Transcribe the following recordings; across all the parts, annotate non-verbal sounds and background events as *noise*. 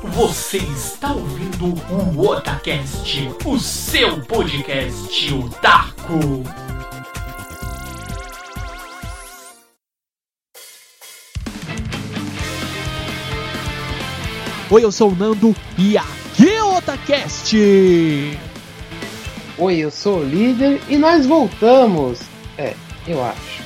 Você está ouvindo o Otacast, o seu podcast otaku. Oi, eu sou o Nando e aqui é o Otacast! Oi, eu sou o líder e nós voltamos. É, eu acho.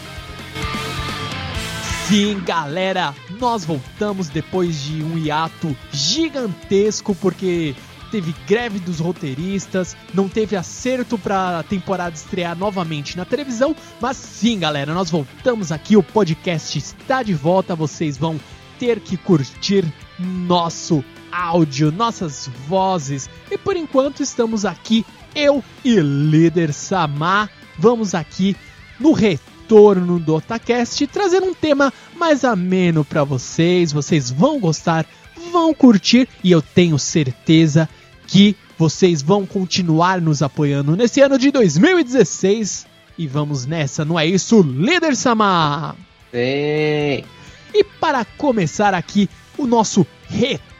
Sim, galera, nós voltamos depois de um hiato gigantesco porque teve greve dos roteiristas, não teve acerto para a temporada estrear novamente na televisão, mas sim, galera, nós voltamos aqui, o podcast está de volta, vocês vão ter que curtir nosso áudio, nossas vozes. E por enquanto estamos aqui, eu e líder Samar, vamos aqui no retorno do Otacast trazer um tema mais ameno para vocês. Vocês vão gostar, vão curtir e eu tenho certeza que vocês vão continuar nos apoiando nesse ano de 2016. E vamos nessa, não é isso, líder Samar? Sim. E para começar aqui o nosso retorno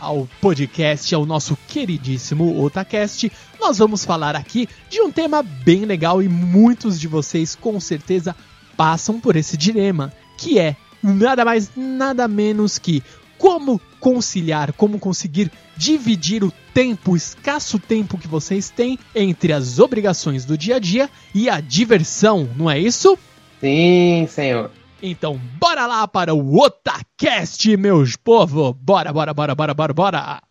ao podcast, ao nosso queridíssimo Otacast, nós vamos falar aqui de um tema bem legal e muitos de vocês com certeza passam por esse dilema, que é nada mais, nada menos que como conciliar, como conseguir dividir o tempo, o escasso tempo que vocês têm entre as obrigações do dia a dia e a diversão, não é isso? Sim, senhor. Então, bora lá para o Otacast, meus povo! Bora, bora, bora, bora, bora, bora!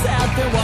out there.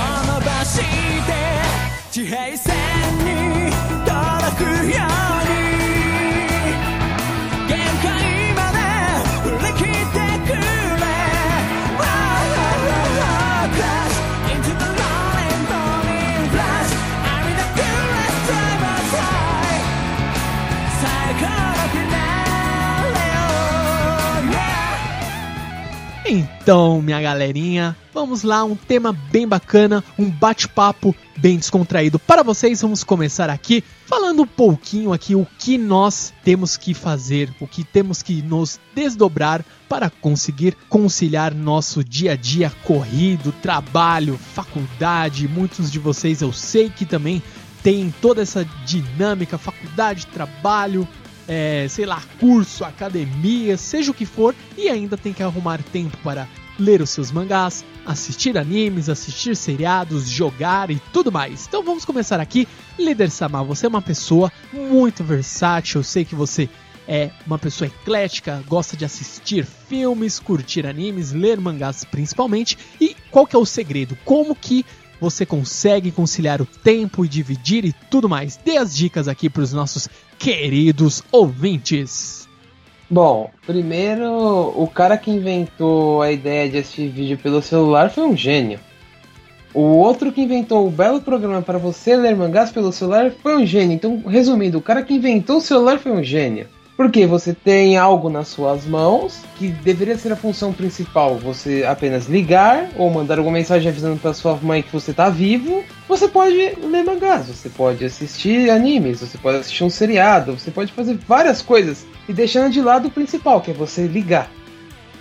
Então, minha galerinha, vamos lá, um tema bem bacana, um bate-papo bem descontraído para vocês. Vamos começar aqui falando um pouquinho aqui o que nós temos que fazer, o que temos que nos desdobrar para conseguir conciliar nosso dia a dia corrido, trabalho, faculdade. Muitos de vocês eu sei que também tem toda essa dinâmica, faculdade, trabalho, é, sei lá, curso, academia, seja o que for, e ainda tem que arrumar tempo para ler os seus mangás, assistir animes, assistir seriados, jogar e tudo mais. Então vamos começar aqui. Líder Sama, você é uma pessoa muito versátil, eu sei que você é uma pessoa eclética, gosta de assistir filmes, curtir animes, ler mangás principalmente. E qual que é o segredo? Como que você consegue conciliar o tempo e dividir e tudo mais? Dê as dicas aqui para os nossos queridos ouvintes. Bom, primeiro, o cara que inventou a ideia de assistir vídeo pelo celular foi um gênio. O outro que inventou o belo programa para você ler mangás pelo celular foi um gênio. Então, resumindo, o cara que inventou o celular foi um gênio. Porque você tem algo nas suas mãos que deveria ser a função principal, você apenas ligar ou mandar alguma mensagem avisando para sua mãe que você está vivo. Você pode ler mangás, você pode assistir animes, você pode assistir um seriado, você pode fazer várias coisas e deixando de lado o principal, que é você ligar.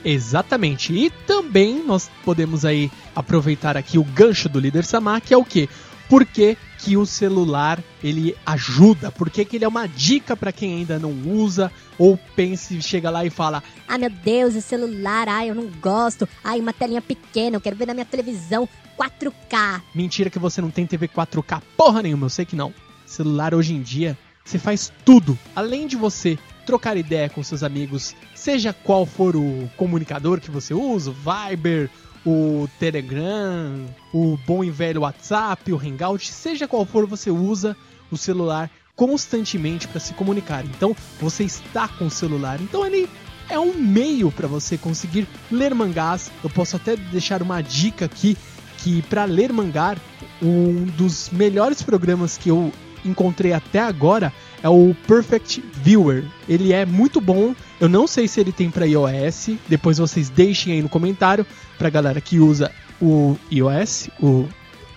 Exatamente. E também nós podemos aí aproveitar aqui o gancho do líder Samar, que é o quê? Por que, que o celular ele ajuda? Por que, que ele é uma dica para quem ainda não usa ou pense, chega lá e fala: "Ah, meu Deus, o celular, ai, eu não gosto. Ai, uma telinha pequena, eu quero ver na minha televisão 4K". Mentira que você não tem TV 4K porra nenhuma, eu sei que não. Celular hoje em dia, você faz tudo. Além de você trocar ideia com seus amigos, seja qual for o comunicador que você usa, o Viber, o Telegram, o bom e velho WhatsApp, o Hangout, seja qual for, você usa o celular constantemente para se comunicar. Então, você está com o celular. Então, ele é um meio para você conseguir ler mangás. Eu posso até deixar uma dica aqui que para ler mangá, um dos melhores programas que eu encontrei até agora é o Perfect Viewer. Ele é muito bom. Eu não sei se ele tem para iOS. Depois vocês deixem aí no comentário pra galera que usa o iOS, o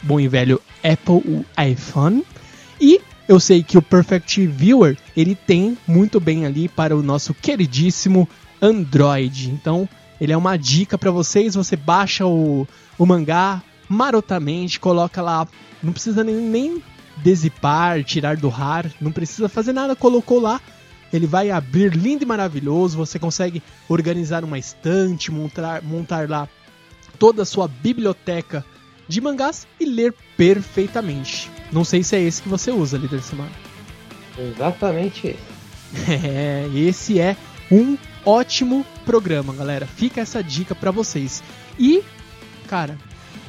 bom e velho Apple, o iPhone. E eu sei que o Perfect Viewer ele tem muito bem ali para o nosso queridíssimo Android. Então, ele é uma dica para vocês. Você baixa o, o mangá marotamente, coloca lá. Não precisa nem, nem desipar, tirar do RAR, não precisa fazer nada, colocou lá, ele vai abrir lindo e maravilhoso, você consegue organizar uma estante, montar, montar lá toda a sua biblioteca de mangás e ler perfeitamente. Não sei se é esse que você usa, líder semana. Exatamente esse. *laughs* É, esse é um ótimo programa, galera. Fica essa dica para vocês. E, cara,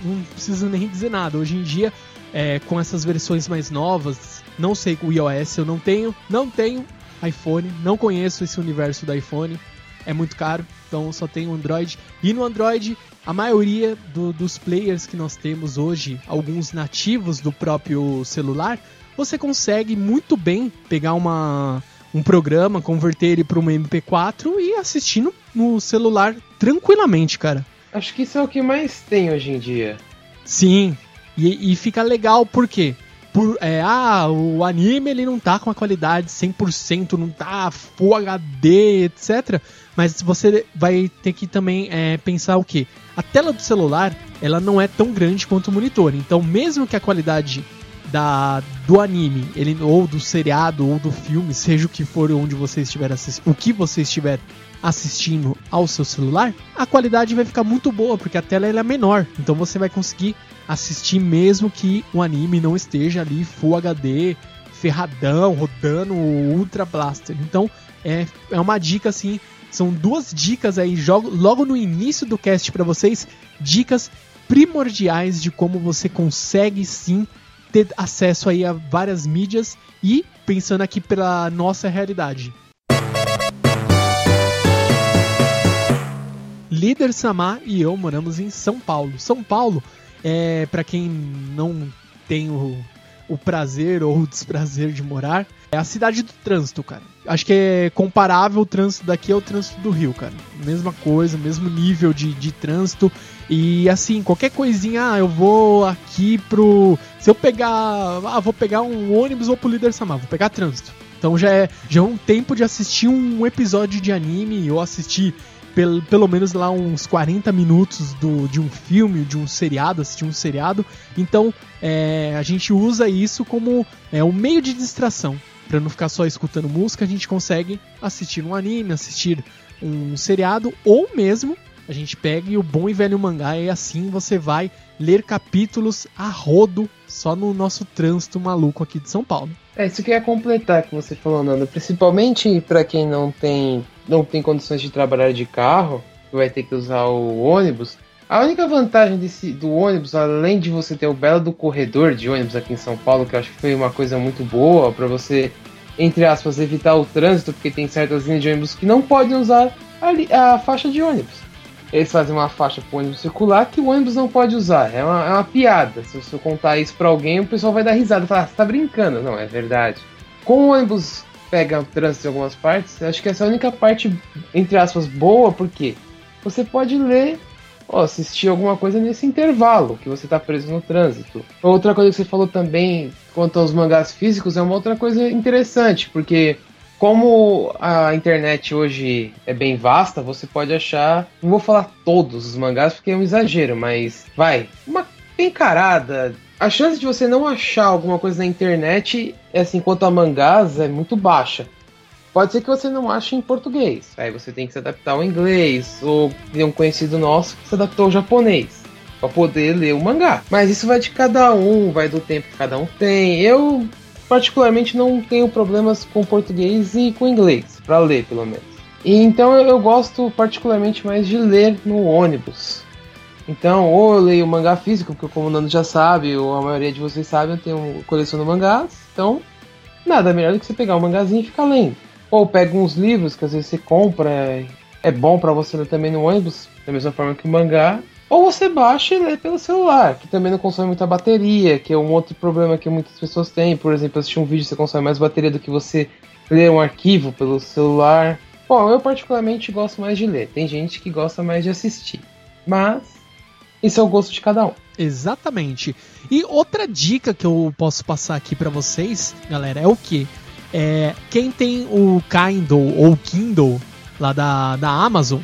não preciso nem dizer nada. Hoje em dia é, com essas versões mais novas. Não sei o iOS, eu não tenho, não tenho iPhone, não conheço esse universo do iPhone, é muito caro, então só tenho Android. E no Android, a maioria do, dos players que nós temos hoje, alguns nativos do próprio celular, você consegue muito bem pegar uma, um programa, converter ele para um MP4 e assistir no, no celular tranquilamente, cara. Acho que isso é o que mais tem hoje em dia. Sim, e, e fica legal porque por, é, ah, o anime ele não tá com a qualidade 100%, não tá Full HD, etc. Mas você vai ter que também é, pensar o que? A tela do celular ela não é tão grande quanto o monitor. Então, mesmo que a qualidade da, do anime, ele, ou do seriado, ou do filme, seja o que for onde você estiver assistindo, o que você estiver assistindo ao seu celular, a qualidade vai ficar muito boa, porque a tela é menor. Então você vai conseguir assistir mesmo que o anime não esteja ali Full HD, ferradão, rodando Ultra Blaster. Então é, é uma dica assim. São duas dicas aí, jogo, logo no início do cast para vocês, dicas primordiais de como você consegue sim ter acesso aí a várias mídias e pensando aqui pela nossa realidade. Líder Samar e eu moramos em São Paulo. São Paulo, é, para quem não tem o, o prazer ou o desprazer de morar, é a cidade do trânsito, cara. Acho que é comparável o trânsito daqui ao trânsito do Rio, cara. Mesma coisa, mesmo nível de, de trânsito. E assim, qualquer coisinha, ah, eu vou aqui pro. Se eu pegar. Ah, vou pegar um ônibus ou pro líder Samar, vou pegar trânsito. Então já é, já é um tempo de assistir um episódio de anime ou assistir pelo, pelo menos lá uns 40 minutos do, de um filme, de um seriado, assistir um seriado. Então é, a gente usa isso como é, um meio de distração. Para não ficar só escutando música, a gente consegue assistir um anime, assistir um seriado ou mesmo a gente pega o bom e velho mangá e assim você vai ler capítulos a rodo só no nosso trânsito maluco aqui de São Paulo. É, isso que ia completar que você falou, Nando. Principalmente para quem não tem, não tem condições de trabalhar de carro, que vai ter que usar o ônibus. A única vantagem desse, do ônibus, além de você ter o belo do corredor de ônibus aqui em São Paulo, que eu acho que foi uma coisa muito boa para você entre aspas, evitar o trânsito, porque tem certas linhas de ônibus que não podem usar a, a faixa de ônibus. Eles fazem uma faixa para o ônibus circular que o ônibus não pode usar. É uma, é uma piada. Se você contar isso para alguém, o pessoal vai dar risada falar: ah, você tá brincando. Não, é verdade. Com o ônibus pega trânsito em algumas partes, acho que essa é a única parte, entre aspas, boa, porque você pode ler ou assistir alguma coisa nesse intervalo que você está preso no trânsito. Outra coisa que você falou também quanto aos mangás físicos é uma outra coisa interessante, porque como a internet hoje é bem vasta, você pode achar. Não vou falar todos os mangás porque é um exagero, mas vai, uma encarada. A chance de você não achar alguma coisa na internet, é assim, quanto a mangás, é muito baixa. Pode ser que você não ache em português, aí você tem que se adaptar ao inglês, ou tem um conhecido nosso que se adaptou ao japonês para poder ler o mangá. Mas isso vai de cada um, vai do tempo que cada um tem. Eu particularmente não tenho problemas com português e com inglês, para ler pelo menos. E então eu gosto particularmente mais de ler no ônibus. Então, ou eu leio mangá físico, porque como o Nando já sabe, ou a maioria de vocês sabe, eu tenho coleção de mangás. Então, nada melhor do que você pegar um mangazinho e ficar lendo. Ou pega uns livros que às vezes você compra, é bom para você ler também no ônibus, da mesma forma que o mangá. Ou você baixa e lê pelo celular, que também não consome muita bateria, que é um outro problema que muitas pessoas têm. Por exemplo, assistir um vídeo você consome mais bateria do que você ler um arquivo pelo celular. Bom, eu particularmente gosto mais de ler. Tem gente que gosta mais de assistir. Mas isso é o gosto de cada um. Exatamente. E outra dica que eu posso passar aqui para vocês, galera, é o que? É, quem tem o Kindle ou Kindle lá da, da Amazon,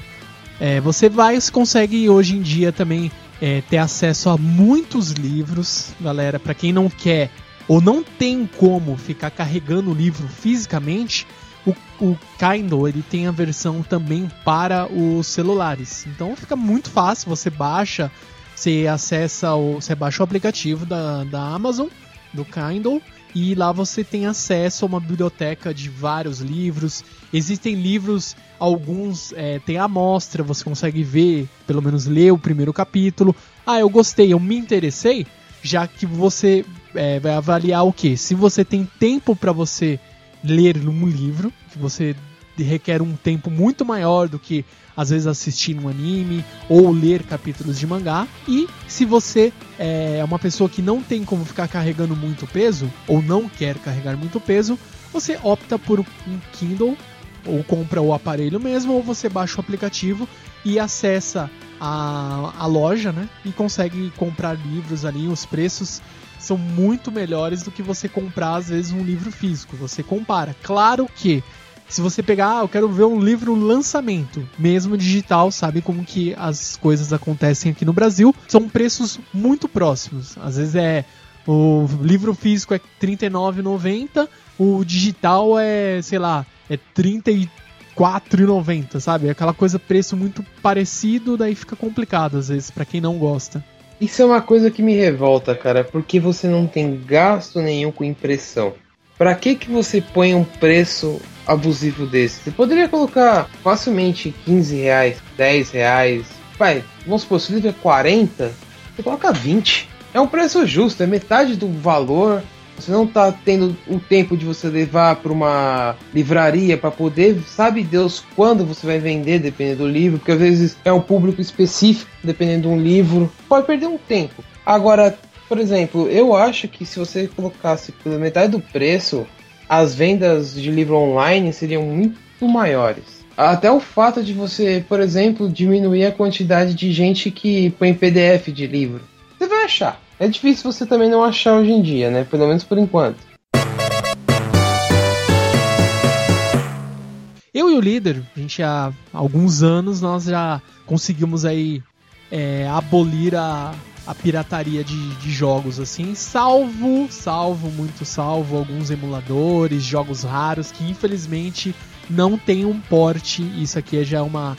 é, você vai consegue hoje em dia também é, ter acesso a muitos livros, galera. Para quem não quer ou não tem como ficar carregando o livro fisicamente, o, o Kindle ele tem a versão também para os celulares. Então fica muito fácil. Você baixa, você acessa o, você baixa o aplicativo da, da Amazon do Kindle e lá você tem acesso a uma biblioteca de vários livros. Existem livros, alguns é, tem amostra, você consegue ver, pelo menos ler o primeiro capítulo. Ah, eu gostei, eu me interessei, já que você é, vai avaliar o que? Se você tem tempo para você ler um livro, que você requer um tempo muito maior do que às vezes assistir um anime ou ler capítulos de mangá. E se você é uma pessoa que não tem como ficar carregando muito peso ou não quer carregar muito peso, você opta por um Kindle ou compra o aparelho mesmo ou você baixa o aplicativo e acessa a, a loja, né? E consegue comprar livros ali, os preços são muito melhores do que você comprar às vezes um livro físico. Você compara. Claro que se você pegar, ah, eu quero ver um livro lançamento, mesmo digital, sabe como que as coisas acontecem aqui no Brasil, são preços muito próximos. Às vezes é o livro físico é R$39,90, o digital é, sei lá, é R$34,90, sabe? É aquela coisa preço muito parecido, daí fica complicado às vezes para quem não gosta. Isso é uma coisa que me revolta, cara, porque você não tem gasto nenhum com impressão. Para que que você põe um preço abusivo desse? Você poderia colocar facilmente 15 reais, 10 reais. Pai, vamos supor, se o livro é 40, você coloca 20. É um preço justo, é metade do valor. Você não está tendo o tempo de você levar para uma livraria para poder, sabe Deus quando você vai vender, dependendo do livro, porque às vezes é um público específico, dependendo de um livro. Pode perder um tempo. Agora, por exemplo, eu acho que se você colocasse pela metade do preço, as vendas de livro online seriam muito maiores. Até o fato de você, por exemplo, diminuir a quantidade de gente que põe PDF de livro. Você vai achar. É difícil você também não achar hoje em dia, né? Pelo menos por enquanto. Eu e o líder, a gente há alguns anos nós já conseguimos aí é, abolir a, a pirataria de, de jogos assim, salvo, salvo, muito salvo, alguns emuladores, jogos raros que infelizmente não tem um porte. Isso aqui é já uma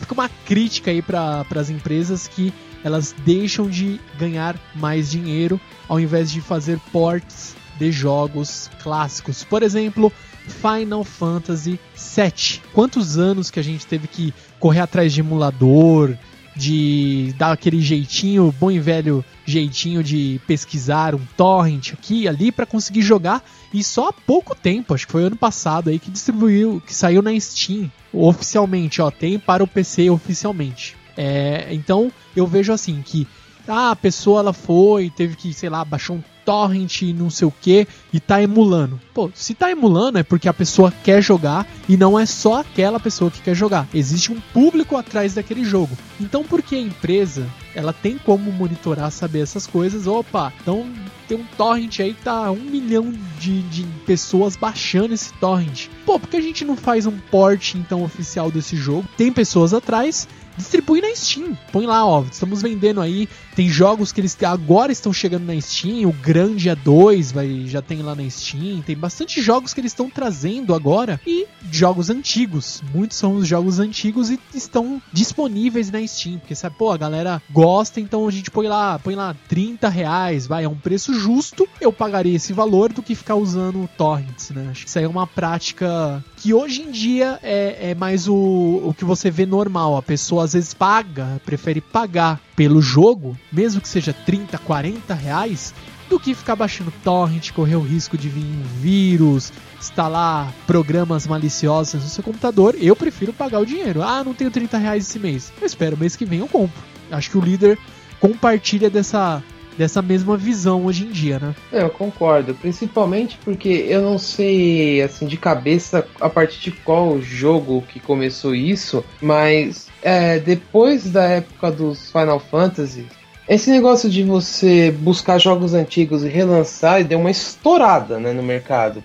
fica uma crítica aí para as empresas que elas deixam de ganhar mais dinheiro ao invés de fazer ports de jogos clássicos. Por exemplo, Final Fantasy VII. Quantos anos que a gente teve que correr atrás de emulador, de dar aquele jeitinho, bom e velho jeitinho de pesquisar um torrent aqui e ali para conseguir jogar. E só há pouco tempo, acho que foi ano passado aí que distribuiu, que saiu na Steam oficialmente, ó, tem para o PC oficialmente. É, então eu vejo assim que ah, a pessoa ela foi, teve que, sei lá, baixar um torrent, não sei o que, e tá emulando. Pô, se tá emulando é porque a pessoa quer jogar e não é só aquela pessoa que quer jogar. Existe um público atrás daquele jogo. Então, porque a empresa ela tem como monitorar, saber essas coisas, opa, então tem um torrent aí que tá um milhão de, de pessoas baixando esse torrent. Pô, por que a gente não faz um port então oficial desse jogo? Tem pessoas atrás distribui na Steam. Põe lá, ó, estamos vendendo aí. Tem jogos que eles agora estão chegando na Steam. O Grande A2 vai, já tem lá na Steam. Tem bastante jogos que eles estão trazendo agora. E jogos antigos. Muitos são os jogos antigos e estão disponíveis na Steam. Porque sabe, pô, a galera gosta, então a gente põe lá, põe lá 30 reais, vai, é um preço justo. Eu pagaria esse valor do que ficar usando torrents, né? Acho que isso aí é uma prática que hoje em dia é, é mais o, o que você vê normal. A pessoa às vezes paga, prefere pagar pelo jogo, mesmo que seja 30, 40 reais, do que ficar baixando torrent, correr o risco de vir um vírus, instalar programas maliciosos no seu computador. Eu prefiro pagar o dinheiro. Ah, não tenho 30 reais esse mês. Eu espero, mês que vem eu compro. Acho que o líder compartilha dessa dessa mesma visão hoje em dia, né? É, eu concordo, principalmente porque eu não sei assim de cabeça a partir de qual jogo que começou isso, mas é, depois da época dos Final Fantasy, esse negócio de você buscar jogos antigos e relançar deu uma estourada né, no mercado.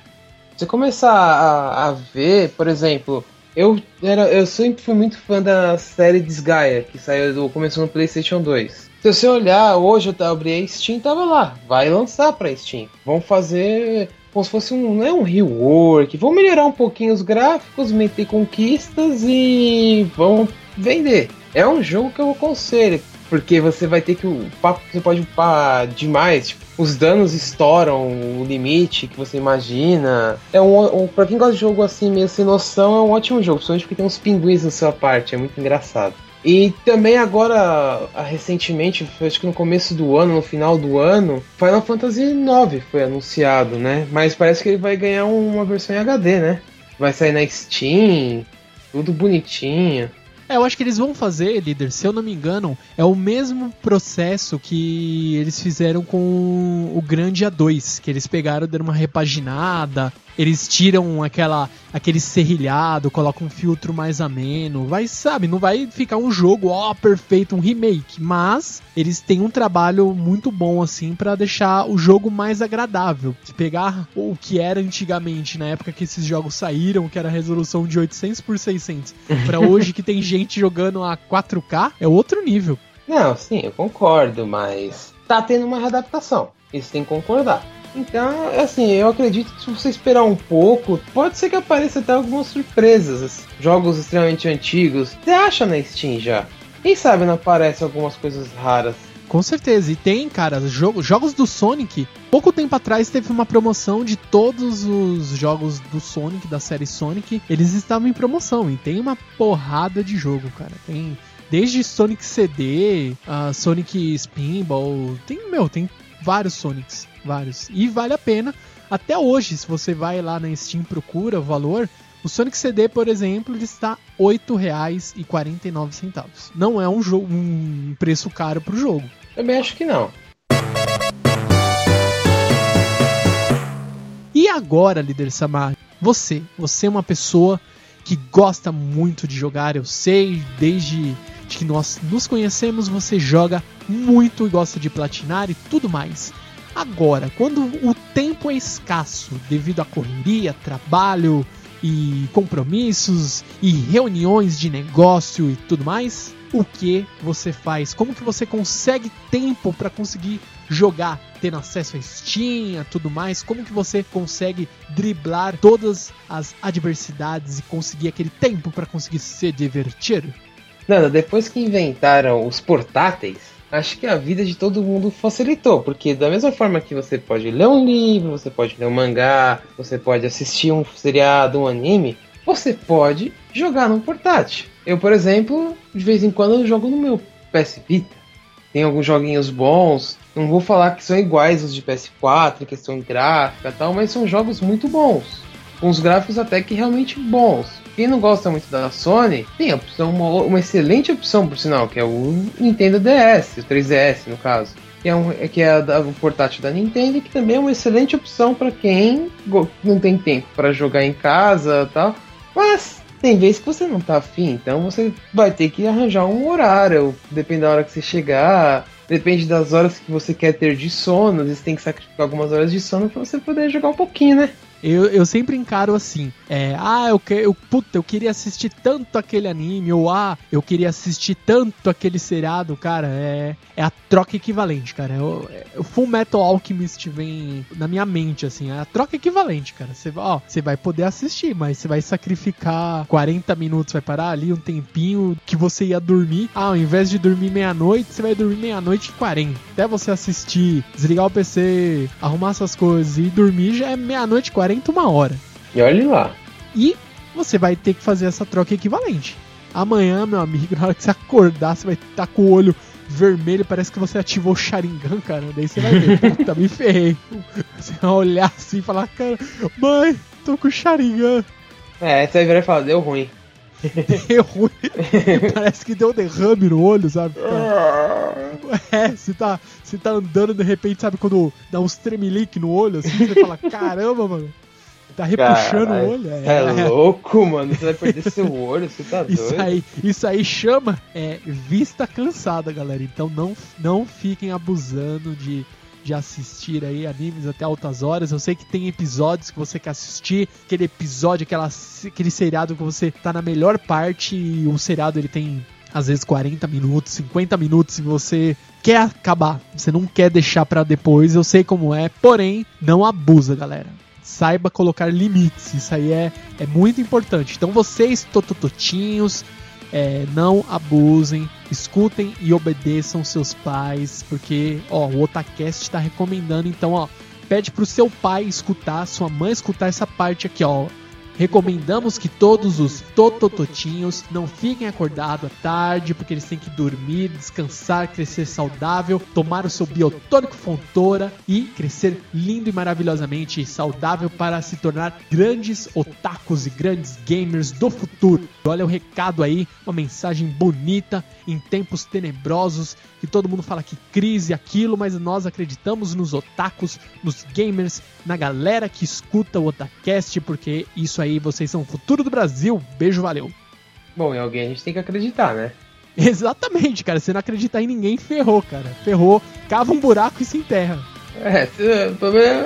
Você começar a, a ver, por exemplo, eu, era, eu sempre fui muito fã da série Desgaia, que saiu do, começou no PlayStation 2. Se você olhar, hoje eu abri a Steam tava lá, vai lançar pra Steam. Vão fazer como se fosse um, não é um rework, vão melhorar um pouquinho os gráficos, meter conquistas e vão vender. É um jogo que eu aconselho, porque você vai ter que o papo você pode upar demais, tipo, os danos estouram o limite que você imagina. É um, um para quem gosta de jogo assim meio sem noção, é um ótimo jogo, principalmente porque tem uns pinguins na sua parte, é muito engraçado. E também agora, recentemente, acho que no começo do ano, no final do ano, Final Fantasy IX foi anunciado, né? Mas parece que ele vai ganhar uma versão em HD, né? Vai sair na Steam, tudo bonitinho. É, eu acho que eles vão fazer, líder, se eu não me engano, é o mesmo processo que eles fizeram com o Grande A2, que eles pegaram, deram uma repaginada, eles tiram aquela aquele serrilhado, colocam um filtro mais ameno, vai, sabe, não vai ficar um jogo, ó, perfeito, um remake, mas eles têm um trabalho muito bom assim para deixar o jogo mais agradável. Se pegar o que era antigamente, na época que esses jogos saíram, que era a resolução de 800 por 600, *laughs* para hoje que tem gente jogando a 4K, é outro nível. Não, sim, eu concordo, mas tá tendo uma readaptação. Isso tem que concordar. Então, assim, eu acredito que se você esperar um pouco, pode ser que apareça até algumas surpresas. Jogos extremamente antigos. Você acha na Steam já? Quem sabe não aparece algumas coisas raras. Com certeza, e tem, cara, jogo, jogos do Sonic. Pouco tempo atrás teve uma promoção de todos os jogos do Sonic, da série Sonic. Eles estavam em promoção e tem uma porrada de jogo, cara. Tem desde Sonic CD, uh, Sonic Spinball, tem, meu, tem vários Sonics, vários. E vale a pena. Até hoje, se você vai lá na Steam procura o valor, o Sonic CD, por exemplo, ele está R$ 8,49. Não é um, jogo, um preço caro para o jogo. Também acho que não. E agora, líder Samar, você, você é uma pessoa que gosta muito de jogar, eu sei, desde que nós nos conhecemos, você joga muito e gosta de platinar e tudo mais. Agora, quando o tempo é escasso devido à correria, trabalho e compromissos e reuniões de negócio e tudo mais, o que você faz? Como que você consegue tempo para conseguir jogar, tendo acesso a Steam, a tudo mais? Como que você consegue driblar todas as adversidades e conseguir aquele tempo para conseguir se divertir? Nada, depois que inventaram os portáteis, acho que a vida de todo mundo facilitou, porque da mesma forma que você pode ler um livro, você pode ler um mangá, você pode assistir um seriado, um anime, você pode jogar num portátil. Eu, por exemplo, de vez em quando eu jogo no meu PS Vita. Tem alguns joguinhos bons. Não vou falar que são iguais os de PS4, em questão gráfica e tal, mas são jogos muito bons. Com os gráficos até que realmente bons. Quem não gosta muito da Sony, tem a opção, uma, uma excelente opção, por sinal, que é o Nintendo DS, o 3DS no caso. Que é, um, que é o portátil da Nintendo, que também é uma excelente opção para quem não tem tempo para jogar em casa tal. Mas tem vezes que você não tá afim, então você vai ter que arranjar um horário, depende da hora que você chegar, depende das horas que você quer ter de sono, às vezes tem que sacrificar algumas horas de sono para você poder jogar um pouquinho, né? Eu, eu sempre encaro assim, é, ah, eu, que, eu, puta, eu queria assistir tanto aquele anime, ou ah, eu queria assistir tanto aquele seriado, cara, é, é a troca equivalente, cara. O, é, o Full Metal Alchemist vem na minha mente, assim, é a troca equivalente, cara. Você ó, você vai poder assistir, mas você vai sacrificar 40 minutos, vai parar ali um tempinho que você ia dormir. Ah, ao invés de dormir meia-noite, você vai dormir meia-noite e 40. Até você assistir, desligar o PC, arrumar essas coisas e dormir já é meia-noite e 40 uma hora. E olhe lá. E você vai ter que fazer essa troca equivalente. Amanhã, meu amigo, *laughs* na hora que você acordar, você vai estar tá com o olho vermelho, parece que você ativou o Sharingan, cara. Daí você vai ver, *laughs* puta, me ferrei. Você vai olhar assim e falar, cara, mãe, tô com o Sharingan. É, você vai virar e falar, deu ruim. *laughs* Deu ruim. Parece que deu um derrame no olho, sabe? É, você tá, você tá andando de repente, sabe, quando dá uns tremelique no olho, assim, você fala, caramba, mano. Tá repuxando o olho. É, é louco, mano. Você vai perder seu olho, você tá doido. Isso aí, isso aí chama é, vista cansada, galera. Então não, não fiquem abusando de de assistir aí animes até altas horas. Eu sei que tem episódios que você quer assistir, aquele episódio, aquela, aquele seriado que você tá na melhor parte e o seriado ele tem às vezes 40 minutos, 50 minutos e você quer acabar, você não quer deixar para depois, eu sei como é, porém, não abusa, galera. Saiba colocar limites, isso aí é, é muito importante. Então vocês, totototinhos, é, não abusem, escutem e obedeçam seus pais, porque ó, o Otacast está recomendando, então ó, pede pro seu pai escutar, sua mãe escutar essa parte aqui, ó. Recomendamos que todos os totototinhos não fiquem acordados à tarde, porque eles têm que dormir, descansar, crescer saudável, tomar o seu biotônico fontora e crescer lindo e maravilhosamente saudável para se tornar grandes otakus e grandes gamers do futuro. Olha o recado aí, uma mensagem bonita em tempos tenebrosos, que todo mundo fala que crise aquilo, mas nós acreditamos nos otakus, nos gamers, na galera que escuta o Otacast, porque isso aí, vocês são o futuro do Brasil. Beijo, valeu. Bom, em alguém a gente tem que acreditar, né? *laughs* Exatamente, cara. Se não acreditar em ninguém, ferrou, cara. Ferrou, cava um buraco e se enterra. É,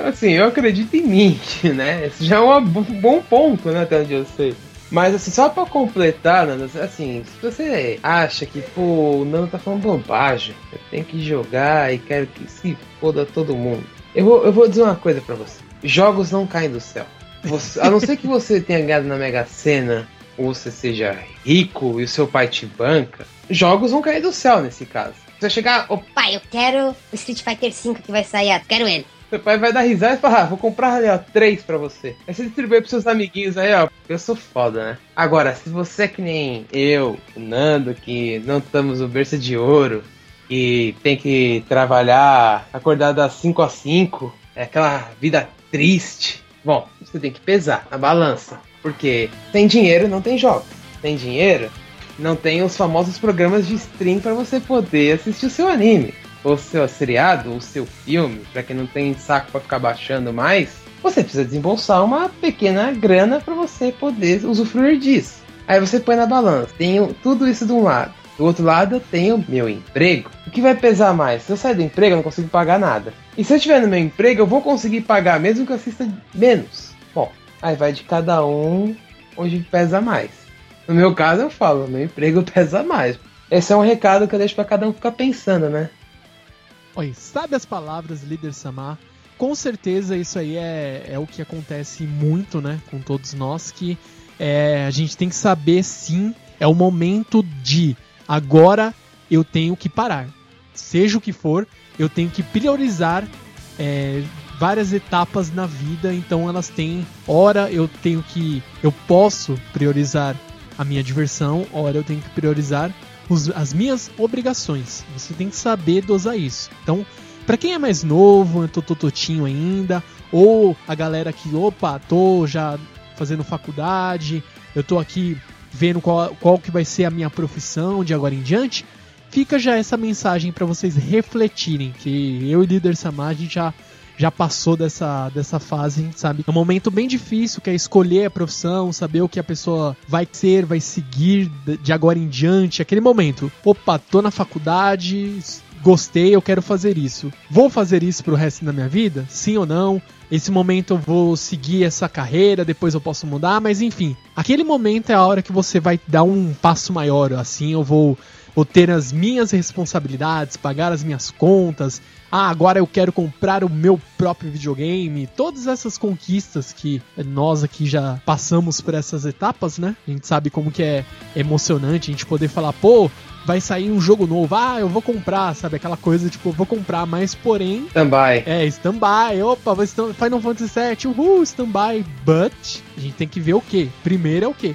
assim, eu acredito em mim, *laughs* né? Esse já é um bom ponto, né? Até onde eu sei. Mas assim, só pra completar, Nando, assim, se você acha que, pô, o Nando tá falando bobagem, eu tenho que jogar e quero que se foda todo mundo. Eu vou, eu vou dizer uma coisa para você. Jogos não caem do céu. Você, a não ser que você tenha ganhado na Mega Sena ou você seja rico e o seu pai te banca, jogos vão cair do céu nesse caso. Você chegar, ô pai, eu quero o Street Fighter V que vai sair, eu quero ele. Seu pai vai dar risada e falar, ah, vou comprar ali, ó, três pra você. Aí você distribui pros seus amiguinhos aí, ó. Eu sou foda, né? Agora, se você é que nem eu, o Nando, que não estamos no berço de ouro, e tem que trabalhar, acordar das 5 às 5, é aquela vida triste. Bom, você tem que pesar na balança. Porque sem dinheiro não tem jogos. Sem dinheiro não tem os famosos programas de stream para você poder assistir o seu anime o seu seriado, o seu filme, para quem não tem saco para ficar baixando mais, você precisa desembolsar uma pequena grana para você poder usufruir disso. Aí você põe na balança, tenho tudo isso de um lado. Do outro lado, eu tenho meu emprego. O que vai pesar mais? Se eu sair do emprego, eu não consigo pagar nada. E se eu estiver no meu emprego, eu vou conseguir pagar mesmo que eu assista menos. Bom, aí vai de cada um onde pesa mais. No meu caso, eu falo, meu emprego *laughs* pesa mais. Esse é um recado que eu deixo para cada um ficar pensando, né? Oi, sabe as palavras, líder Samar? Com certeza isso aí é, é o que acontece muito, né, com todos nós, que é, a gente tem que saber sim, é o momento de agora eu tenho que parar. Seja o que for, eu tenho que priorizar é, várias etapas na vida, então elas têm. Hora eu tenho que. Eu posso priorizar a minha diversão, hora eu tenho que priorizar os, as minhas obrigações. Você tem que saber dosar isso. Então, para quem é mais novo, eu tô tototinho ainda, ou a galera que, opa, tô já fazendo faculdade, eu tô aqui vendo qual, qual que vai ser a minha profissão de agora em diante, fica já essa mensagem para vocês refletirem, que eu e líder gente já já passou dessa, dessa fase, sabe? É um momento bem difícil, que é escolher a profissão, saber o que a pessoa vai ser, vai seguir de agora em diante. Aquele momento, opa, tô na faculdade, gostei, eu quero fazer isso. Vou fazer isso pro resto da minha vida? Sim ou não? Esse momento eu vou seguir essa carreira, depois eu posso mudar, mas enfim. Aquele momento é a hora que você vai dar um passo maior, assim, eu vou vou ter as minhas responsabilidades, pagar as minhas contas. Ah, agora eu quero comprar o meu próprio videogame. Todas essas conquistas que nós aqui já passamos por essas etapas, né? A gente sabe como que é emocionante a gente poder falar, pô, vai sair um jogo novo, ah, eu vou comprar, sabe? Aquela coisa, tipo, eu vou comprar, mas porém. Standby. É, standby. Opa, Final Fantasy VII, uhul, standby. But, a gente tem que ver o que? Primeiro é o que?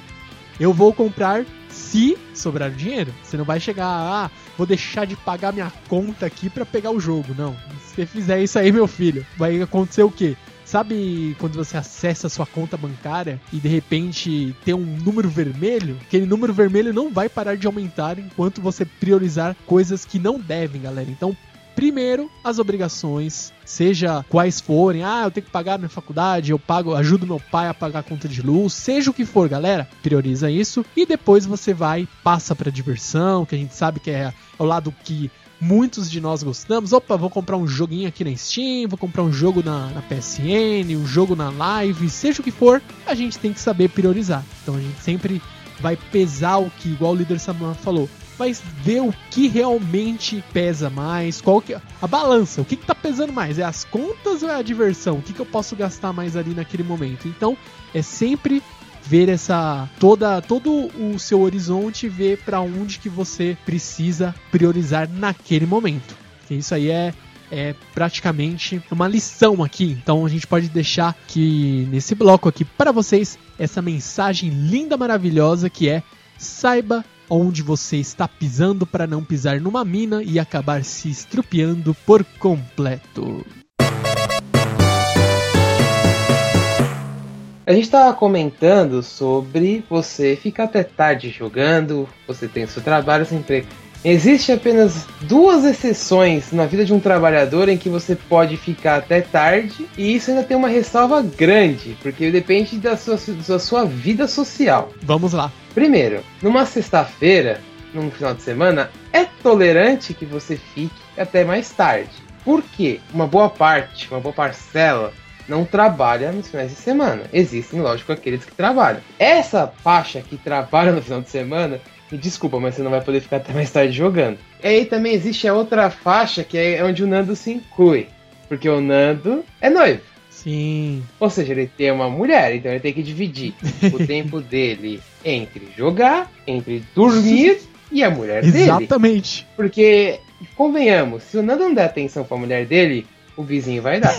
Eu vou comprar se sobrar dinheiro. Você não vai chegar, ah, vou deixar de pagar minha conta aqui para pegar o jogo. Não. Se você fizer isso aí, meu filho, vai acontecer o quê? Sabe quando você acessa a sua conta bancária e de repente tem um número vermelho? Aquele número vermelho não vai parar de aumentar enquanto você priorizar coisas que não devem, galera. Então, primeiro as obrigações, seja quais forem, ah, eu tenho que pagar minha faculdade, eu pago, ajudo meu pai a pagar a conta de luz, seja o que for, galera, prioriza isso e depois você vai passa para diversão, que a gente sabe que é o lado que muitos de nós gostamos. Opa, vou comprar um joguinho aqui na Steam, vou comprar um jogo na, na, PSN, um jogo na Live, seja o que for, a gente tem que saber priorizar. Então a gente sempre vai pesar o que, igual o líder Samuel falou, vai ver o que realmente pesa mais, qual que a balança, o que, que tá pesando mais, é as contas ou é a diversão? O que, que eu posso gastar mais ali naquele momento? Então, é sempre ver essa toda todo o seu horizonte, ver para onde que você precisa priorizar naquele momento. Isso aí é é praticamente uma lição aqui. Então a gente pode deixar que nesse bloco aqui para vocês essa mensagem linda, maravilhosa que é saiba onde você está pisando para não pisar numa mina e acabar se estrupiando por completo. A gente estava comentando sobre você ficar até tarde jogando, você tem seu trabalho, seu emprego. Existe apenas duas exceções na vida de um trabalhador em que você pode ficar até tarde, e isso ainda tem uma ressalva grande, porque depende da sua, da sua vida social. Vamos lá. Primeiro, numa sexta-feira, num final de semana, é tolerante que você fique até mais tarde. Por quê? Uma boa parte, uma boa parcela não trabalha nos finais de semana. Existem, lógico, aqueles que trabalham. Essa faixa que trabalha no final de semana me desculpa, mas você não vai poder ficar até mais tarde jogando. E aí também existe a outra faixa que é onde o Nando se inclui. Porque o Nando é noivo. Sim. Ou seja, ele tem uma mulher, então ele tem que dividir o *laughs* tempo dele entre jogar, entre dormir e a mulher dele. Exatamente. Porque, convenhamos, se o Nando não der atenção pra mulher dele, o vizinho vai dar.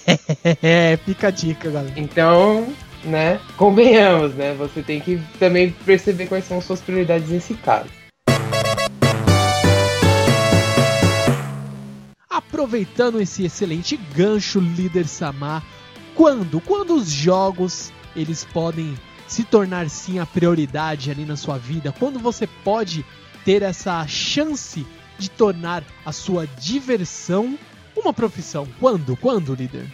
*laughs* é, fica a dica, galera. Então, né? Convenhamos, né? Você tem que também perceber quais são suas prioridades nesse caso. Aproveitando esse excelente gancho, líder Samar, quando, quando os jogos eles podem se tornar sim a prioridade ali na sua vida? Quando você pode ter essa chance de tornar a sua diversão uma profissão? Quando? Quando, líder?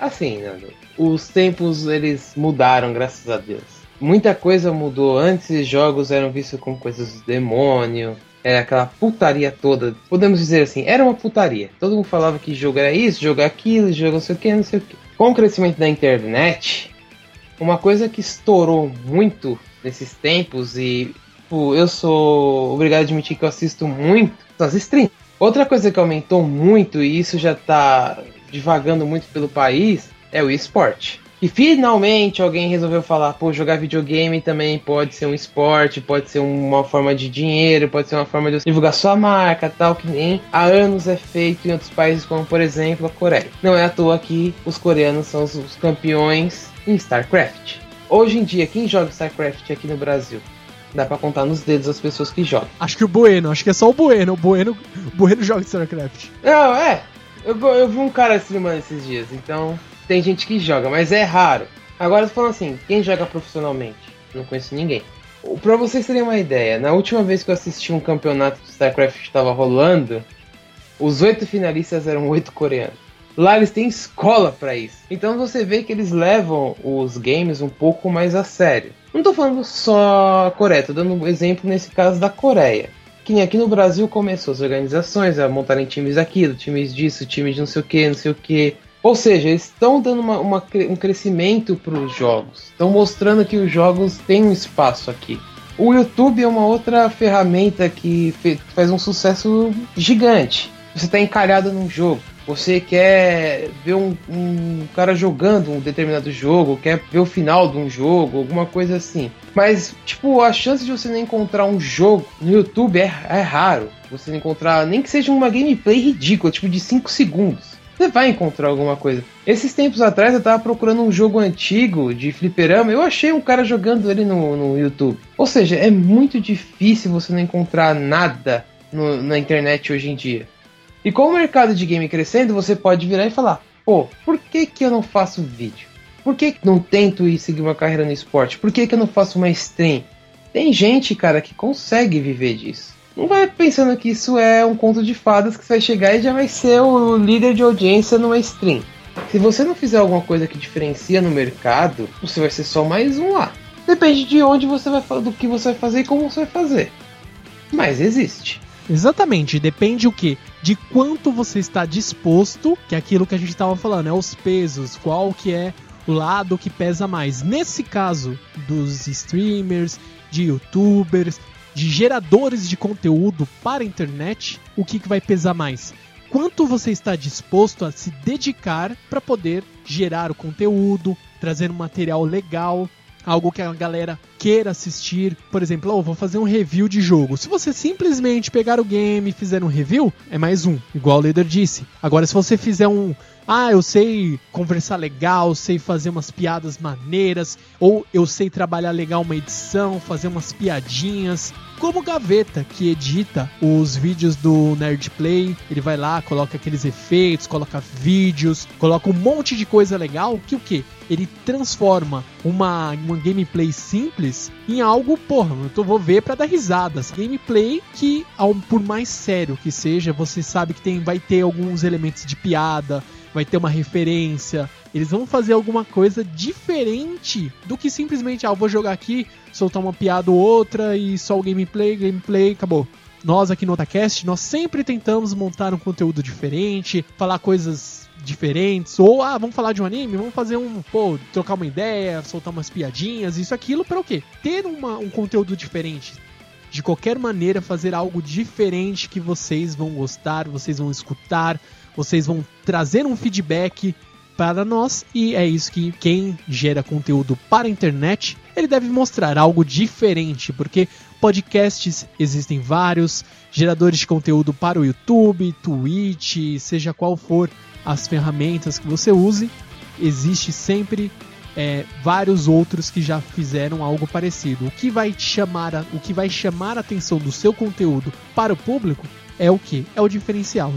Assim, Nando, os tempos eles mudaram, graças a Deus. Muita coisa mudou. Antes jogos eram vistos como coisas do demônio, era aquela putaria toda. Podemos dizer assim, era uma putaria. Todo mundo falava que jogo era isso, jogo aquilo, jogo não sei o que, não sei o que. Com o crescimento da internet, uma coisa que estourou muito nesses tempos e tipo, eu sou obrigado a admitir que eu assisto muito são as streams. Outra coisa que aumentou muito e isso já tá divagando muito pelo país é o esporte. E finalmente alguém resolveu falar, pô, jogar videogame também pode ser um esporte, pode ser uma forma de dinheiro, pode ser uma forma de divulgar sua marca, tal, que nem há anos é feito em outros países, como por exemplo a Coreia. Não é à toa que os coreanos são os, campeões em StarCraft. Hoje em dia, quem joga StarCraft aqui no Brasil? Dá pra contar nos dedos as pessoas que jogam. Acho que o Bueno, acho que é só o Bueno. O Bueno, o bueno joga StarCraft. Não, é. Eu, eu vi um cara streamando esses dias, então tem gente que joga, mas é raro. Agora falando assim, quem joga profissionalmente? Não conheço ninguém. Pra vocês terem uma ideia, na última vez que eu assisti um campeonato de StarCraft que estava rolando, os oito finalistas eram oito coreanos. Lá eles têm escola para isso. Então você vê que eles levam os games um pouco mais a sério. Não tô falando só a Coreia, tô dando um exemplo nesse caso da Coreia. Que nem aqui no Brasil começou as organizações a montarem times daquilo, times disso, times de não sei o que, não sei o que. Ou seja, eles estão dando uma, uma, um crescimento para os jogos. Estão mostrando que os jogos têm um espaço aqui. O YouTube é uma outra ferramenta que faz um sucesso gigante. Você está encalhado num jogo. Você quer ver um, um, cara jogando um determinado jogo, quer ver o final de um jogo, alguma coisa assim. Mas, tipo, a chance de você não encontrar um jogo no YouTube é, é raro. Você não encontrar, nem que seja uma gameplay ridícula, tipo de 5 segundos você vai encontrar alguma coisa. Esses tempos atrás eu tava procurando um jogo antigo de fliperama, eu achei um cara jogando ele no, no YouTube. Ou seja, é muito difícil você não encontrar nada no, na internet hoje em dia. E com o mercado de game crescendo, você pode virar e falar: pô, por que, que eu não faço vídeo? Por que não tento ir seguir uma carreira no esporte? Por que, que eu não faço uma stream? Tem gente, cara, que consegue viver disso. Não vai pensando que isso é um conto de fadas que você vai chegar e já vai ser o líder de audiência numa stream. Se você não fizer alguma coisa que diferencia no mercado, você vai ser só mais um lá. Depende de onde você vai do que você vai fazer e como você vai fazer. Mas existe. Exatamente, depende o que? De quanto você está disposto, que é aquilo que a gente estava falando, é os pesos, qual que é lado que pesa mais. Nesse caso dos streamers, de youtubers, de geradores de conteúdo para a internet, o que, que vai pesar mais? Quanto você está disposto a se dedicar para poder gerar o conteúdo, trazer um material legal, algo que a galera queira assistir. Por exemplo, oh, vou fazer um review de jogo. Se você simplesmente pegar o game e fizer um review, é mais um, igual o líder disse. Agora, se você fizer um ah, eu sei conversar legal, sei fazer umas piadas maneiras, ou eu sei trabalhar legal uma edição, fazer umas piadinhas. Como Gaveta, que edita os vídeos do Nerd Play, ele vai lá, coloca aqueles efeitos, coloca vídeos, coloca um monte de coisa legal que o que? Ele transforma uma, uma gameplay simples em algo, porra, eu vou ver para dar risadas. Gameplay que, por mais sério que seja, você sabe que tem, vai ter alguns elementos de piada, vai ter uma referência. Eles vão fazer alguma coisa diferente do que simplesmente, ah, vou jogar aqui, soltar uma piada ou outra e só o gameplay, gameplay, acabou. Nós aqui no Otacast, nós sempre tentamos montar um conteúdo diferente, falar coisas diferentes, ou ah, vamos falar de um anime, vamos fazer um, pô, trocar uma ideia, soltar umas piadinhas, isso aquilo, para o quê? Ter uma, um conteúdo diferente. De qualquer maneira, fazer algo diferente que vocês vão gostar, vocês vão escutar, vocês vão trazer um feedback para nós e é isso que quem gera conteúdo para a internet ele deve mostrar algo diferente porque podcasts existem vários geradores de conteúdo para o YouTube, Twitch, seja qual for as ferramentas que você use existe sempre é, vários outros que já fizeram algo parecido. O que vai chamar a, o que vai chamar a atenção do seu conteúdo para o público é o que é o diferencial.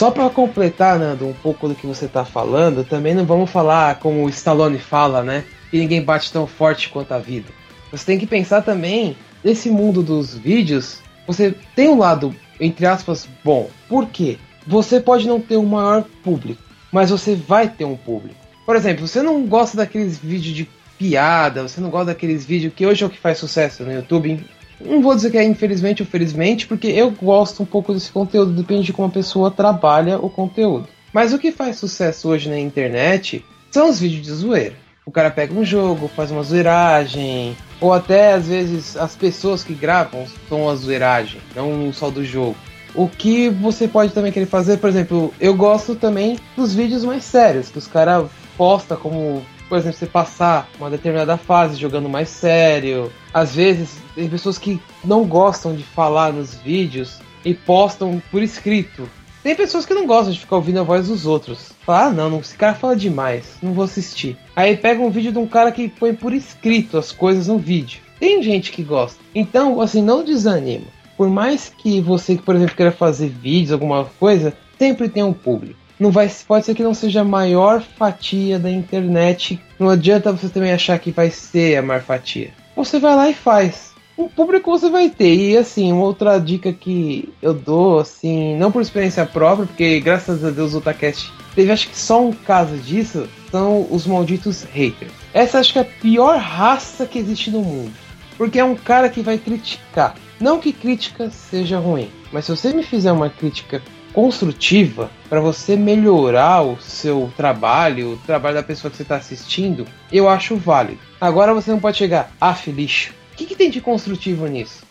Só para completar, Nando, um pouco do que você tá falando, também não vamos falar como o Stallone fala, né? Que ninguém bate tão forte quanto a vida. Você tem que pensar também, nesse mundo dos vídeos, você tem um lado, entre aspas, bom. Por quê? Você pode não ter o um maior público, mas você vai ter um público. Por exemplo, você não gosta daqueles vídeos de piada, você não gosta daqueles vídeos que hoje é o que faz sucesso no YouTube, não vou dizer que é infelizmente ou felizmente, porque eu gosto um pouco desse conteúdo, depende de como a pessoa trabalha o conteúdo. Mas o que faz sucesso hoje na internet são os vídeos de zoeira. O cara pega um jogo, faz uma zoeiragem, ou até às vezes as pessoas que gravam são a zoeiragem, não só do jogo. O que você pode também querer fazer, por exemplo, eu gosto também dos vídeos mais sérios, que os caras postam como por exemplo, você passar uma determinada fase jogando mais sério. Às vezes, tem pessoas que não gostam de falar nos vídeos e postam por escrito. Tem pessoas que não gostam de ficar ouvindo a voz dos outros. Falar, ah, não, esse cara fala demais, não vou assistir. Aí pega um vídeo de um cara que põe por escrito as coisas no vídeo. Tem gente que gosta. Então, assim, não desanima. Por mais que você, por exemplo, queira fazer vídeos, alguma coisa, sempre tem um público. Não vai, pode ser que não seja a maior fatia da internet. Não adianta você também achar que vai ser a maior fatia. Você vai lá e faz. O público você vai ter. E assim, uma outra dica que eu dou, assim, não por experiência própria, porque graças a Deus o Otacast teve acho que só um caso disso, são os malditos haters. Essa acho que é a pior raça que existe no mundo. Porque é um cara que vai criticar. Não que crítica seja ruim, mas se você me fizer uma crítica construtiva para você melhorar o seu trabalho, o trabalho da pessoa que você está assistindo, eu acho válido. Agora você não pode chegar, ah, lixo. O que, que tem de construtivo nisso?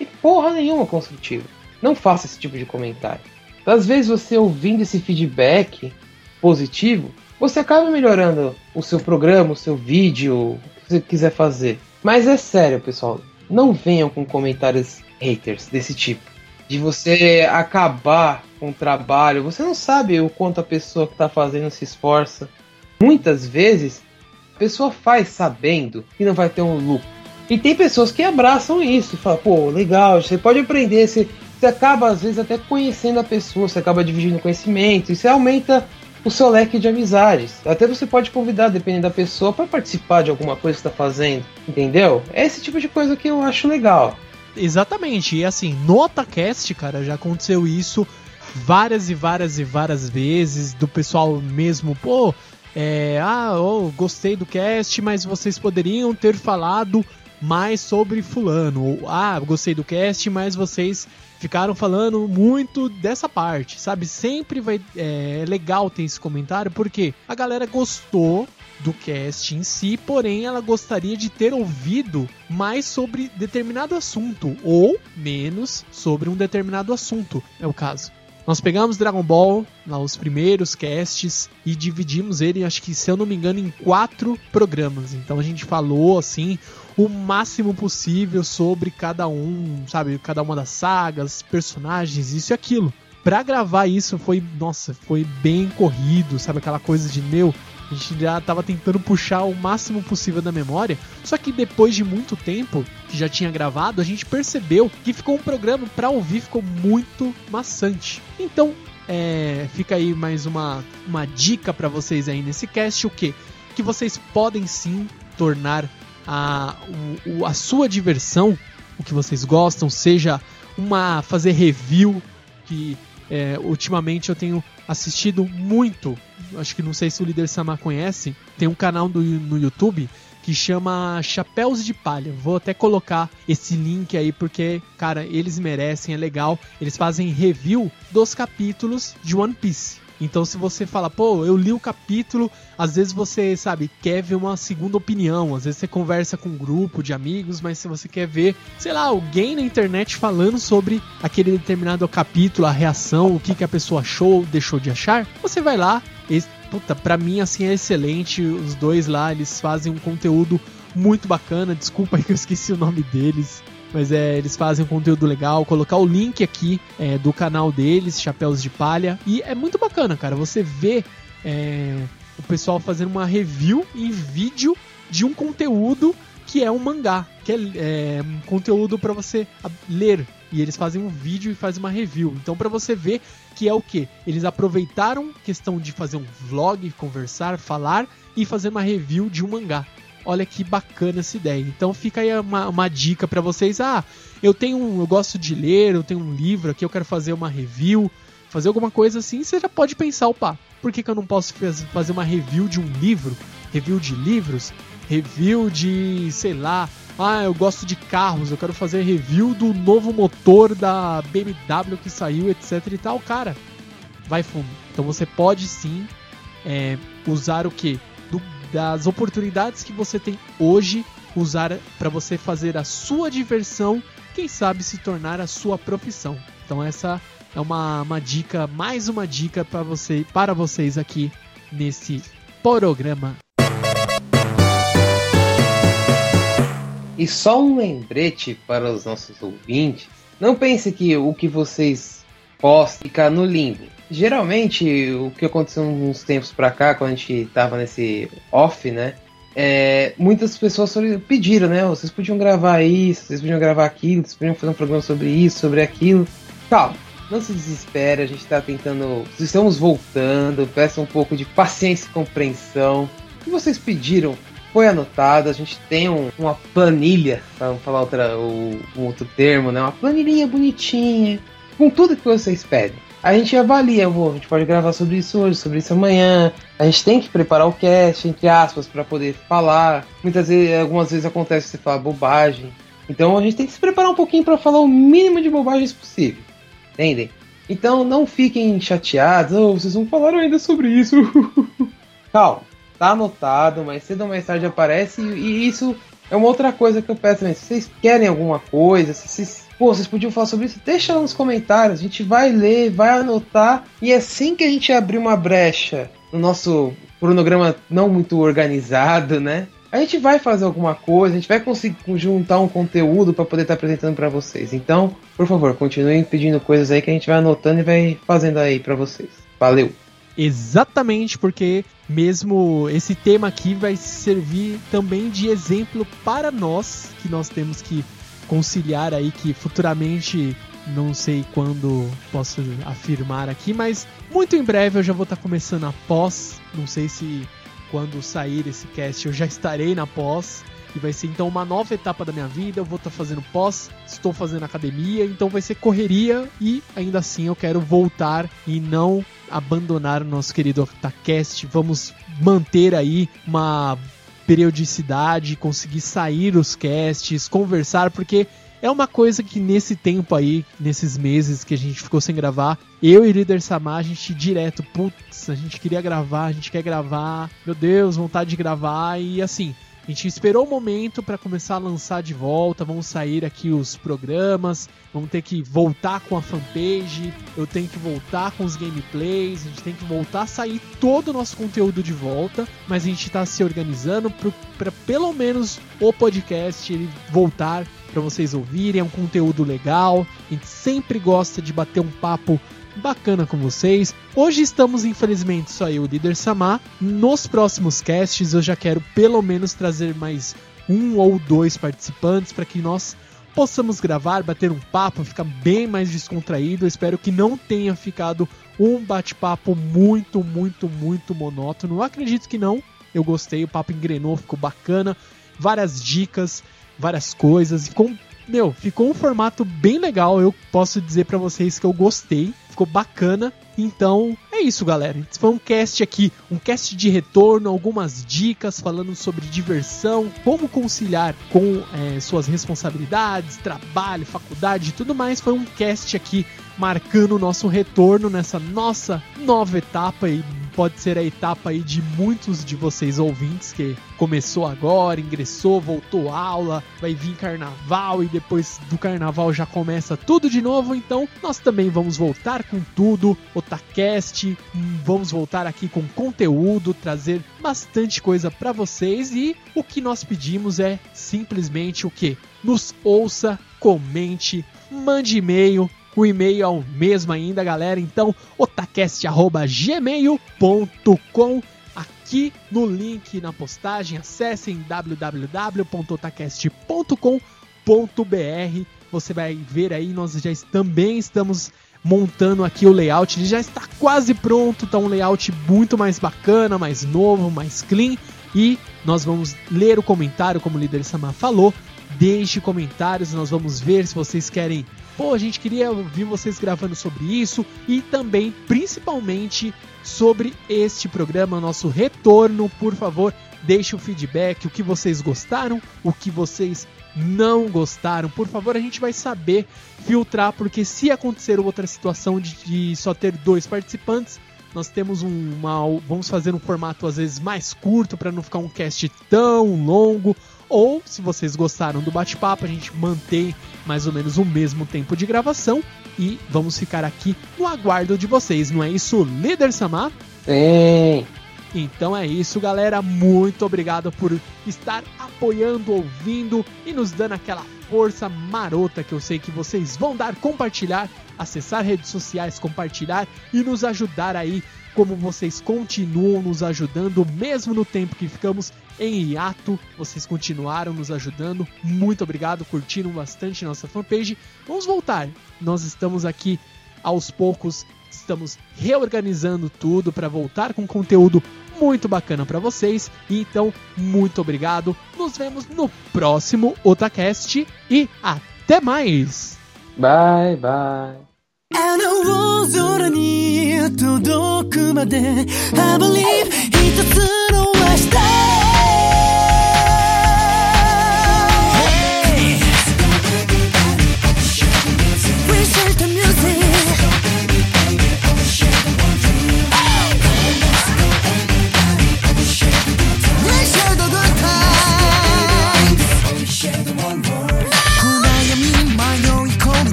E porra nenhuma construtiva. Não faça esse tipo de comentário. Às vezes você ouvindo esse feedback positivo, você acaba melhorando o seu programa, o seu vídeo, o que você quiser fazer. Mas é sério, pessoal, não venham com comentários haters desse tipo de você acabar com o trabalho. Você não sabe o quanto a pessoa que está fazendo se esforça. Muitas vezes a pessoa faz sabendo que não vai ter um lucro. E tem pessoas que abraçam isso e falam, pô, legal, você pode aprender, você, você acaba às vezes até conhecendo a pessoa, você acaba dividindo conhecimento, você aumenta o seu leque de amizades. Até você pode convidar, dependendo da pessoa, para participar de alguma coisa que está fazendo, entendeu? É esse tipo de coisa que eu acho legal. Exatamente. E assim, no Otacast, cara, já aconteceu isso várias e várias e várias vezes do pessoal mesmo, pô, é, ah, oh, gostei do cast, mas vocês poderiam ter falado mais sobre fulano. Ou, ah, gostei do cast, mas vocês ficaram falando muito dessa parte, sabe? Sempre vai é, é legal ter esse comentário porque a galera gostou do cast em si, porém ela gostaria de ter ouvido mais sobre determinado assunto ou menos sobre um determinado assunto, é o caso. Nós pegamos Dragon Ball, lá os primeiros casts, e dividimos ele, acho que se eu não me engano, em quatro programas. Então a gente falou assim o máximo possível sobre cada um, sabe, cada uma das sagas, personagens, isso e aquilo. Pra gravar isso foi, nossa, foi bem corrido, sabe? Aquela coisa de, meu, a gente já estava tentando puxar o máximo possível da memória, só que depois de muito tempo que já tinha gravado, a gente percebeu que ficou um programa para ouvir ficou muito maçante. Então, é, fica aí mais uma, uma dica para vocês aí nesse cast, o que? Que vocês podem sim tornar a, o, a sua diversão, o que vocês gostam, seja uma fazer review que é, ultimamente eu tenho assistido muito. Acho que não sei se o líder Samar conhece. Tem um canal do, no YouTube que chama Chapéus de Palha. Vou até colocar esse link aí porque, cara, eles merecem, é legal. Eles fazem review dos capítulos de One Piece. Então, se você fala, pô, eu li o capítulo, às vezes você, sabe, quer ver uma segunda opinião. Às vezes você conversa com um grupo de amigos, mas se você quer ver, sei lá, alguém na internet falando sobre aquele determinado capítulo, a reação, o que, que a pessoa achou ou deixou de achar, você vai lá. Esse, puta, pra mim, assim, é excelente. Os dois lá, eles fazem um conteúdo muito bacana. Desculpa aí que eu esqueci o nome deles. Mas é, eles fazem um conteúdo legal. Colocar o link aqui é, do canal deles, Chapéus de Palha. E é muito bacana, cara. Você vê é, o pessoal fazendo uma review em vídeo de um conteúdo que é um mangá, que é, é um conteúdo para você ler. E eles fazem um vídeo e fazem uma review. Então, para você ver que é o que? Eles aproveitaram questão de fazer um vlog, conversar, falar e fazer uma review de um mangá. Olha que bacana essa ideia. Então fica aí uma, uma dica para vocês. Ah, eu tenho um, eu gosto de ler, eu tenho um livro aqui, eu quero fazer uma review, fazer alguma coisa assim. Você já pode pensar, opa, por que, que eu não posso fazer uma review de um livro? Review de livros? Review de, sei lá, ah, eu gosto de carros, eu quero fazer review do novo motor da BMW que saiu, etc e tal. Cara, vai fundo. Então você pode sim é, usar o que? Das oportunidades que você tem hoje, usar para você fazer a sua diversão, quem sabe se tornar a sua profissão. Então essa é uma, uma dica, mais uma dica para você, para vocês aqui nesse programa. E só um lembrete para os nossos ouvintes: não pense que o que vocês postam fica no limbo. Geralmente o que aconteceu uns tempos pra cá, quando a gente tava nesse off, né? É, muitas pessoas pediram, né? Vocês podiam gravar isso, vocês podiam gravar aquilo, vocês podiam fazer um programa sobre isso, sobre aquilo. Calma, não se desespere, a gente tá tentando. Estamos voltando, peça um pouco de paciência e compreensão. O que vocês pediram foi anotado, a gente tem um, uma planilha, para falar outra, um outro termo, né? Uma planilhinha bonitinha, com tudo que vocês pedem. A gente avalia, a gente pode gravar sobre isso hoje, sobre isso amanhã. A gente tem que preparar o cast, entre aspas, para poder falar. Muitas vezes, algumas vezes acontece você falar bobagem. Então a gente tem que se preparar um pouquinho para falar o mínimo de bobagens possível. Entendem? Então não fiquem chateados, oh, vocês não falaram ainda sobre isso. *laughs* Calma, tá anotado, mas cedo ou mais tarde aparece e, e isso é uma outra coisa que eu peço também. Se vocês querem alguma coisa, se vocês pô, vocês podiam falar sobre isso? Deixa nos comentários, a gente vai ler, vai anotar, e assim que a gente abrir uma brecha no nosso cronograma não muito organizado, né? A gente vai fazer alguma coisa, a gente vai conseguir juntar um conteúdo para poder estar tá apresentando para vocês. Então, por favor, continuem pedindo coisas aí que a gente vai anotando e vai fazendo aí para vocês. Valeu! Exatamente, porque mesmo esse tema aqui vai servir também de exemplo para nós, que nós temos que conciliar aí que futuramente não sei quando posso afirmar aqui, mas muito em breve eu já vou estar tá começando a pós. Não sei se quando sair esse cast eu já estarei na pós. E vai ser então uma nova etapa da minha vida. Eu vou estar tá fazendo pós, estou fazendo academia, então vai ser correria e ainda assim eu quero voltar e não abandonar o nosso querido Octacast. Vamos manter aí uma periodicidade, conseguir sair os casts, conversar, porque é uma coisa que nesse tempo aí, nesses meses que a gente ficou sem gravar, eu e o líder Samar, a gente direto, putz, a gente queria gravar, a gente quer gravar, meu Deus, vontade de gravar, e assim, a gente esperou o momento para começar a lançar de volta. Vão sair aqui os programas, vamos ter que voltar com a fanpage. Eu tenho que voltar com os gameplays. A gente tem que voltar a sair todo o nosso conteúdo de volta. Mas a gente está se organizando para pelo menos o podcast ele voltar para vocês ouvirem. É um conteúdo legal. A gente sempre gosta de bater um papo bacana com vocês. Hoje estamos, infelizmente, só eu, o líder Samar. Nos próximos casts eu já quero pelo menos trazer mais um ou dois participantes para que nós possamos gravar, bater um papo, ficar bem mais descontraído. Eu espero que não tenha ficado um bate-papo muito, muito, muito monótono. Eu acredito que não. Eu gostei, o papo engrenou, ficou bacana. Várias dicas, várias coisas. Ficou, meu, ficou um formato bem legal. Eu posso dizer para vocês que eu gostei ficou bacana. Então é isso, galera. Esse foi um cast aqui, um cast de retorno, algumas dicas falando sobre diversão, como conciliar com é, suas responsabilidades, trabalho, faculdade e tudo mais. Foi um cast aqui marcando o nosso retorno nessa nossa nova etapa e pode ser a etapa aí de muitos de vocês ouvintes que começou agora, ingressou, voltou aula, vai vir carnaval e depois do carnaval já começa tudo de novo, então nós também vamos voltar com tudo, Otacast, vamos voltar aqui com conteúdo, trazer bastante coisa para vocês e o que nós pedimos é simplesmente o que? Nos ouça, comente, mande e-mail, o e-mail é o mesmo ainda, galera. Então, otacast.gmail.com. Aqui no link na postagem, acessem www.otacast.com.br. Você vai ver aí, nós já também estamos montando aqui o layout. Ele já está quase pronto, tá um layout muito mais bacana, mais novo, mais clean. E nós vamos ler o comentário, como o líder Samar falou. Deixe comentários, nós vamos ver se vocês querem pô, a gente queria ouvir vocês gravando sobre isso e também, principalmente, sobre este programa, nosso retorno. Por favor, deixe o feedback, o que vocês gostaram, o que vocês não gostaram. Por favor, a gente vai saber filtrar, porque se acontecer outra situação de, de só ter dois participantes, nós temos um, uma, vamos fazer um formato às vezes mais curto para não ficar um cast tão longo ou, se vocês gostaram do bate-papo, a gente mantém mais ou menos o mesmo tempo de gravação e vamos ficar aqui no aguardo de vocês, não é isso, líder Samar? Sim! Então é isso, galera. Muito obrigado por estar apoiando, ouvindo e nos dando aquela força marota que eu sei que vocês vão dar, compartilhar, acessar redes sociais, compartilhar e nos ajudar aí como vocês continuam nos ajudando mesmo no tempo que ficamos em hiato. Vocês continuaram nos ajudando. Muito obrigado, curtiram bastante nossa fanpage. Vamos voltar. Nós estamos aqui aos poucos, estamos reorganizando tudo para voltar com conteúdo muito bacana para vocês. Então, muito obrigado. Nos vemos no próximo Otacast e até mais. Bye bye. あの大空に届くまで I believe 一つの明日